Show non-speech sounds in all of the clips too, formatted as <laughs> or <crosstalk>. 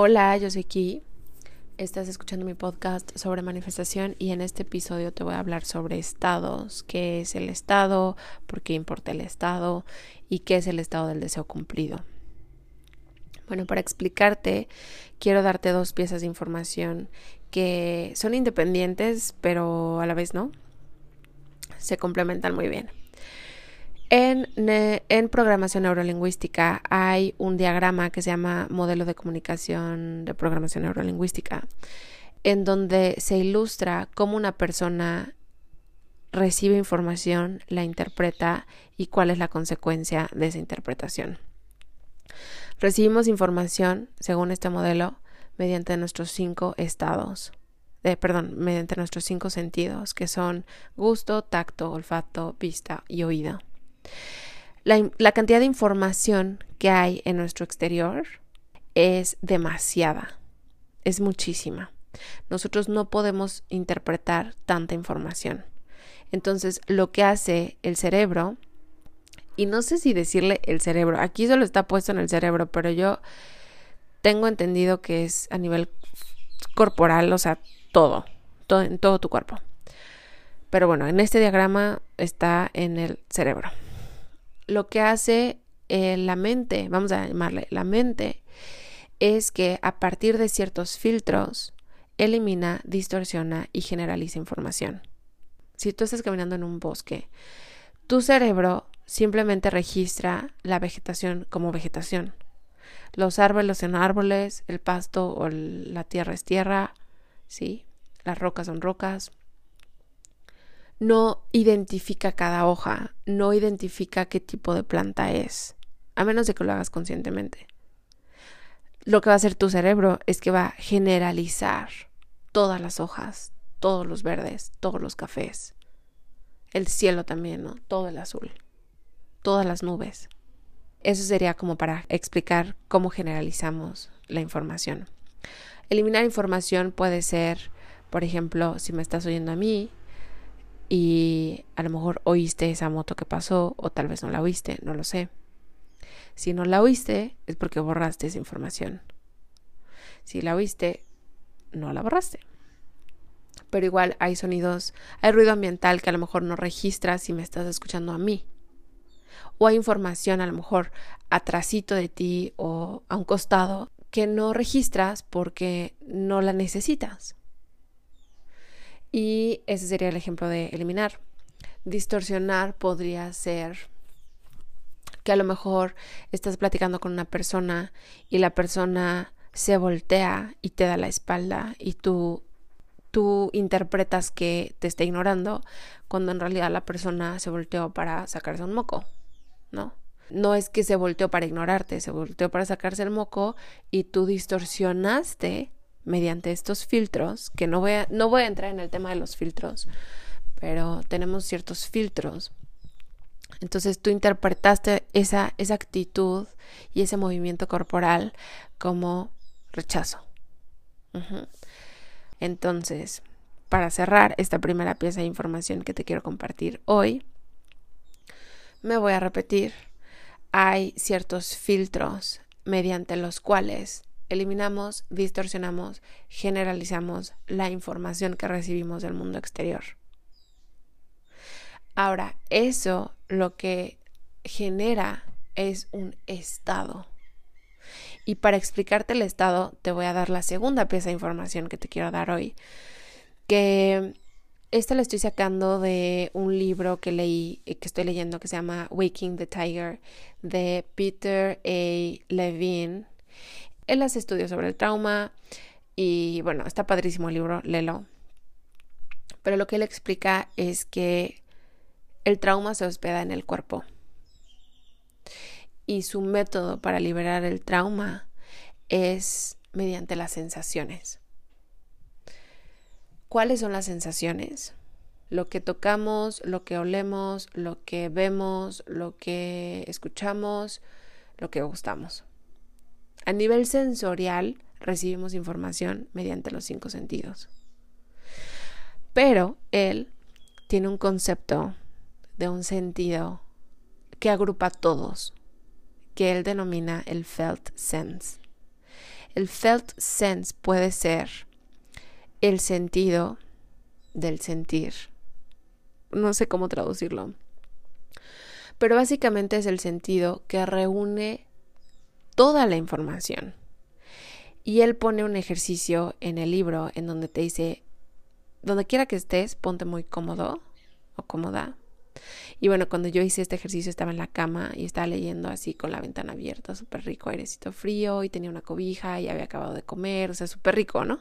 Hola, yo soy Ki. Estás escuchando mi podcast sobre manifestación y en este episodio te voy a hablar sobre estados, qué es el estado, por qué importa el estado y qué es el estado del deseo cumplido. Bueno, para explicarte, quiero darte dos piezas de información que son independientes, pero a la vez no. Se complementan muy bien. En, programación neurolingüística hay un diagrama que se llama modelo de comunicación de programación neurolingüística, en donde se ilustra cómo una persona recibe información, la interpreta y cuál es la consecuencia de esa interpretación. Recibimos información, según este modelo, mediante nuestros cinco estados, perdón, mediante nuestros cinco sentidos, que son gusto, tacto, olfato, vista y oído. La, cantidad de información que hay en nuestro exterior es demasiada, es muchísima. Nosotros no podemos interpretar tanta información. Entonces, lo que hace el cerebro, y no sé si decirle el cerebro, aquí solo está puesto en el cerebro, pero yo tengo entendido que es a nivel corporal, o sea, todo, todo en todo tu cuerpo. Pero bueno, en este diagrama está en el cerebro lo que hace eh, la mente, vamos a llamarle la mente, es que a partir de ciertos filtros elimina, distorsiona y generaliza información. Si tú estás caminando en un bosque, tu cerebro simplemente registra la vegetación como vegetación. Los árboles son árboles, el pasto o la tierra es tierra, ¿sí? Las rocas son rocas, no identifica cada hoja, no identifica qué tipo de planta es, a menos de que lo hagas conscientemente. Lo que va a hacer tu cerebro es que va a generalizar todas las hojas, todos los verdes, todos los cafés, el cielo también, ¿no? Todo el azul, todas las nubes. Eso sería como para explicar cómo generalizamos la información. Eliminar información puede ser, por ejemplo, si me estás oyendo a mí, y a lo mejor oíste esa moto que pasó o tal vez no la oíste, no lo sé. Si no la oíste es porque borraste esa información. Si la oíste, no la borraste. Pero igual hay sonidos, hay ruido ambiental que a lo mejor no registras si me estás escuchando a mí. O hay información a lo mejor atrasito de ti o a un costado que no registras porque no la necesitas. Y ese sería el ejemplo de eliminar. Distorsionar podría ser que a lo mejor estás platicando con una persona y la persona se voltea y te da la espalda y tú tú interpretas que te está ignorando cuando en realidad la persona se volteó para sacarse un moco, ¿no? No es que se volteó para ignorarte, se volteó para sacarse el moco y tú distorsionaste mediante estos filtros, que no voy a, no voy a entrar en el tema de los filtros, pero tenemos ciertos filtros. Entonces tú interpretaste esa, esa actitud y ese movimiento corporal como rechazo. Entonces, para cerrar esta primera pieza de información que te quiero compartir hoy, me voy a repetir. Hay ciertos filtros mediante los cuales eliminamos, distorsionamos, generalizamos la información que recibimos del mundo exterior. Ahora, eso lo que genera es un estado. Y para explicarte el estado, te voy a dar la segunda pieza de información que te quiero dar hoy, que esta la estoy sacando de un libro que leí, que estoy leyendo, que se llama Waking the Tiger, de Peter A. Levine. Él hace estudios sobre el trauma y bueno, está padrísimo el libro, léelo. Pero lo que él explica es que el trauma se hospeda en el cuerpo. Y su método para liberar el trauma es mediante las sensaciones. ¿Cuáles son las sensaciones? Lo que tocamos, lo que olemos, lo que vemos, lo que escuchamos, lo que gustamos. A nivel sensorial recibimos información mediante los cinco sentidos. Pero él tiene un concepto de un sentido que agrupa todos, que él denomina el felt sense. El felt sense puede ser el sentido del sentir. No sé cómo traducirlo. Pero básicamente es el sentido que reúne toda la información. Y él pone un ejercicio en el libro en donde te dice, donde quiera que estés, ponte muy cómodo o cómoda. Y bueno, cuando yo hice este ejercicio estaba en la cama y estaba leyendo así con la ventana abierta, súper rico, airecito frío y tenía una cobija y había acabado de comer, o sea, súper rico, ¿no?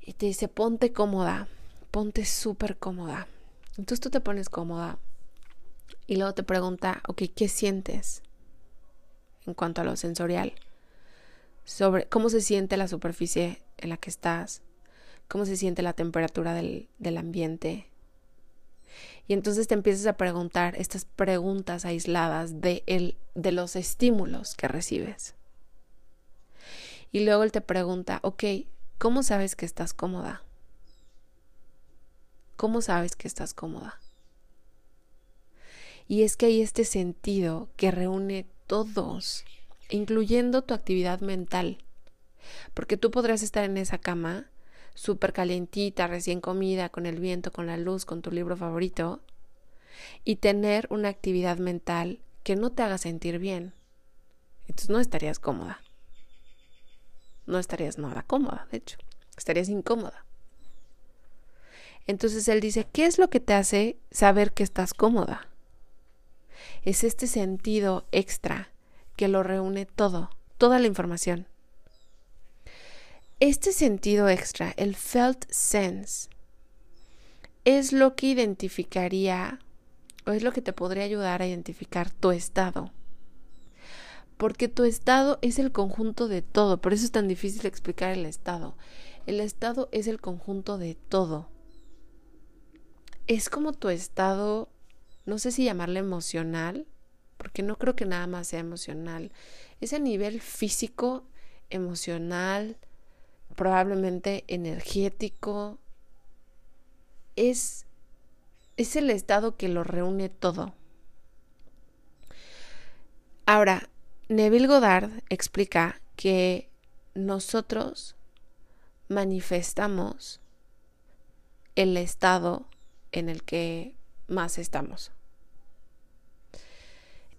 Y te dice, ponte cómoda, ponte súper cómoda. Entonces tú te pones cómoda y luego te pregunta, ok, ¿qué sientes? En cuanto a lo sensorial, sobre cómo se siente la superficie en la que estás, cómo se siente la temperatura del, ambiente. Y entonces te empiezas a preguntar estas preguntas aisladas de, el, de los estímulos que recibes. Y luego él te pregunta, ok, ¿cómo sabes que estás cómoda? ¿Cómo sabes que estás cómoda? Y es que hay este sentido que reúne todos, incluyendo tu actividad mental. Porque tú podrás estar en esa cama, súper calientita, recién comida, con el viento, con la luz, con tu libro favorito, y tener una actividad mental que no te haga sentir bien. Entonces no estarías cómoda. No estarías nada cómoda, de hecho. Estarías incómoda. Entonces él dice, ¿qué es lo que te hace saber que estás cómoda? Es este sentido extra que lo reúne todo, toda la información. Este sentido extra, el felt sense, es lo que identificaría o es lo que te podría ayudar a identificar tu estado. Porque tu estado es el conjunto de todo, por eso es tan difícil explicar el estado. El estado es el conjunto de todo. Es como tu estado no sé si llamarle emocional, porque no creo que nada más sea emocional. Es a nivel físico, emocional, probablemente energético. Es, es el estado que lo reúne todo. Ahora, Neville Goddard explica que nosotros manifestamos el estado en el que más estamos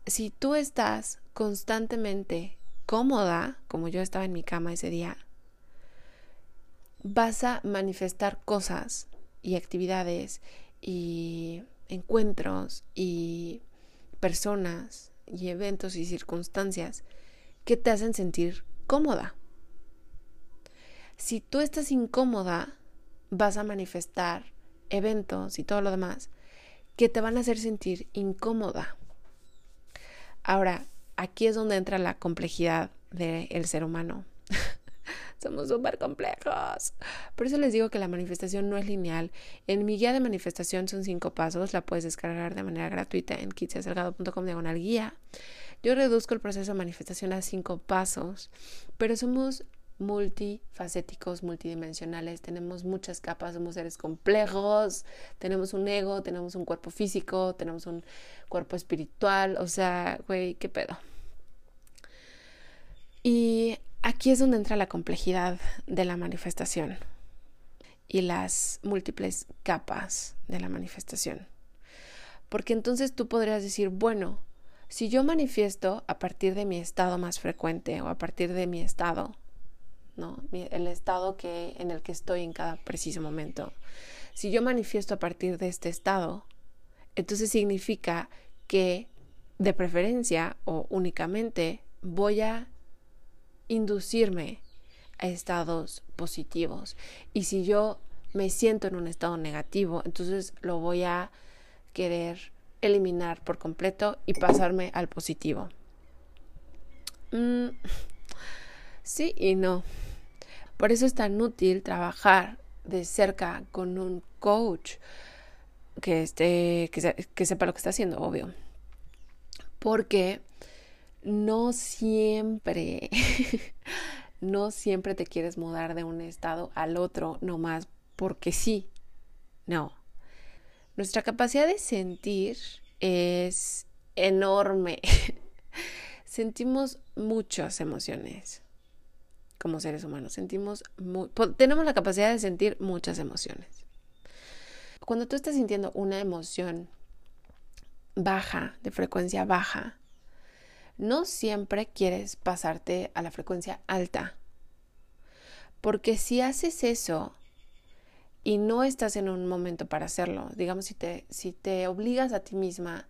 si tú estás constantemente cómoda, como yo estaba en mi cama ese día, vas a manifestar cosas y actividades y encuentros y personas y eventos y circunstancias que te hacen sentir cómoda. si tú estás incómoda, vas a manifestar eventos y todo lo demás que te van a hacer sentir incómoda. Ahora, aquí es donde entra la complejidad del ser humano. <laughs> Somos súper complejos. Por eso les digo que la manifestación no es lineal. En mi guía de manifestación son cinco pasos. La puedes descargar de manera gratuita en kitsiasalgado.com diagonal guía. Yo reduzco el proceso de manifestación a cinco pasos, pero somos multifacéticos, multidimensionales, tenemos muchas capas, somos seres complejos, tenemos un ego, tenemos un cuerpo físico, tenemos un cuerpo espiritual, o sea, güey, qué pedo. Y aquí es donde entra la complejidad de la manifestación y las múltiples capas de la manifestación. Porque entonces tú podrías decir, bueno, si yo manifiesto a partir de mi estado más frecuente o a partir de mi estado El estado que, en el que estoy en cada preciso momento. Si yo manifiesto a partir de este estado, entonces significa que de preferencia o únicamente voy a inducirme a estados positivos. Y si yo me siento en un estado negativo, entonces lo voy a querer eliminar por completo y pasarme al positivo. Mm, sí y no. Por eso es tan útil trabajar de cerca con un coach que, esté, que, sepa lo que está haciendo, obvio. Porque no siempre, <laughs> no siempre te quieres mudar de un estado al otro, nomás porque sí. No. Nuestra capacidad de sentir es enorme. <laughs> Sentimos muchas emociones como seres humanos. Sentimos tenemos la capacidad de sentir muchas emociones. Cuando tú estás sintiendo una emoción baja, de frecuencia baja, no siempre quieres pasarte a la frecuencia alta. Porque si haces eso y no estás en un momento para hacerlo, digamos, si te, si te obligas a ti misma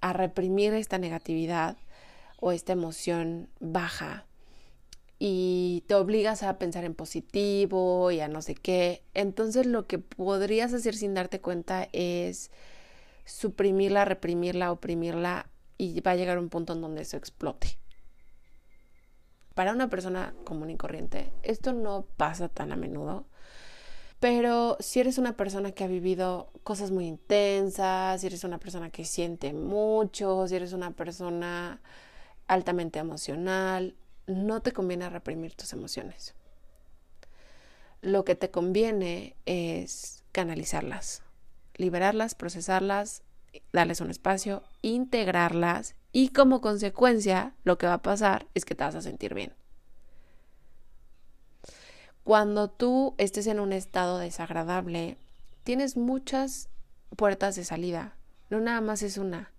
a reprimir esta negatividad o esta emoción baja, y te obligas a pensar en positivo y a no sé qué. Entonces lo que podrías hacer sin darte cuenta es suprimirla, reprimirla, oprimirla y va a llegar un punto en donde eso explote. Para una persona común y corriente, esto no pasa tan a menudo. Pero si eres una persona que ha vivido cosas muy intensas, si eres una persona que siente mucho, si eres una persona altamente emocional, no te conviene reprimir tus emociones. Lo que te conviene es canalizarlas, liberarlas, procesarlas, darles un espacio, integrarlas y como consecuencia lo que va a pasar es que te vas a sentir bien. Cuando tú estés en un estado desagradable, tienes muchas puertas de salida, no nada más es una.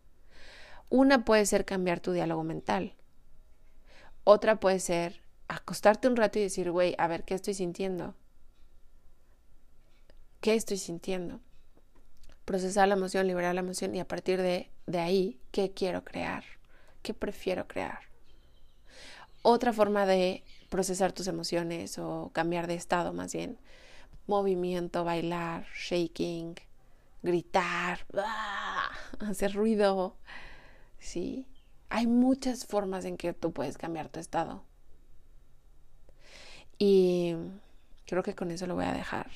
Una puede ser cambiar tu diálogo mental. Otra puede ser acostarte un rato y decir, güey, a ver, ¿qué estoy sintiendo? ¿Qué estoy sintiendo? Procesar la emoción, liberar la emoción y a partir de, de ahí, ¿qué quiero crear? ¿Qué prefiero crear? Otra forma de procesar tus emociones o cambiar de estado más bien, movimiento, bailar, shaking, gritar, <laughs> hacer ruido, ¿sí? Hay muchas formas en que tú puedes cambiar tu estado. Y creo que con eso lo voy a dejar.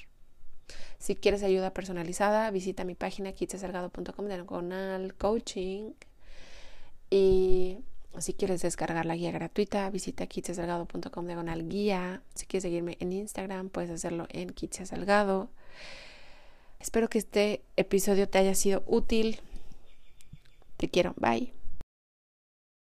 Si quieres ayuda personalizada, visita mi página kitsasalgado.com diagonal coaching. Y si quieres descargar la guía gratuita, visita kitsasalgado.com diagonal guía. Si quieres seguirme en Instagram, puedes hacerlo en kitsasalgado. Espero que este episodio te haya sido útil. Te quiero. Bye.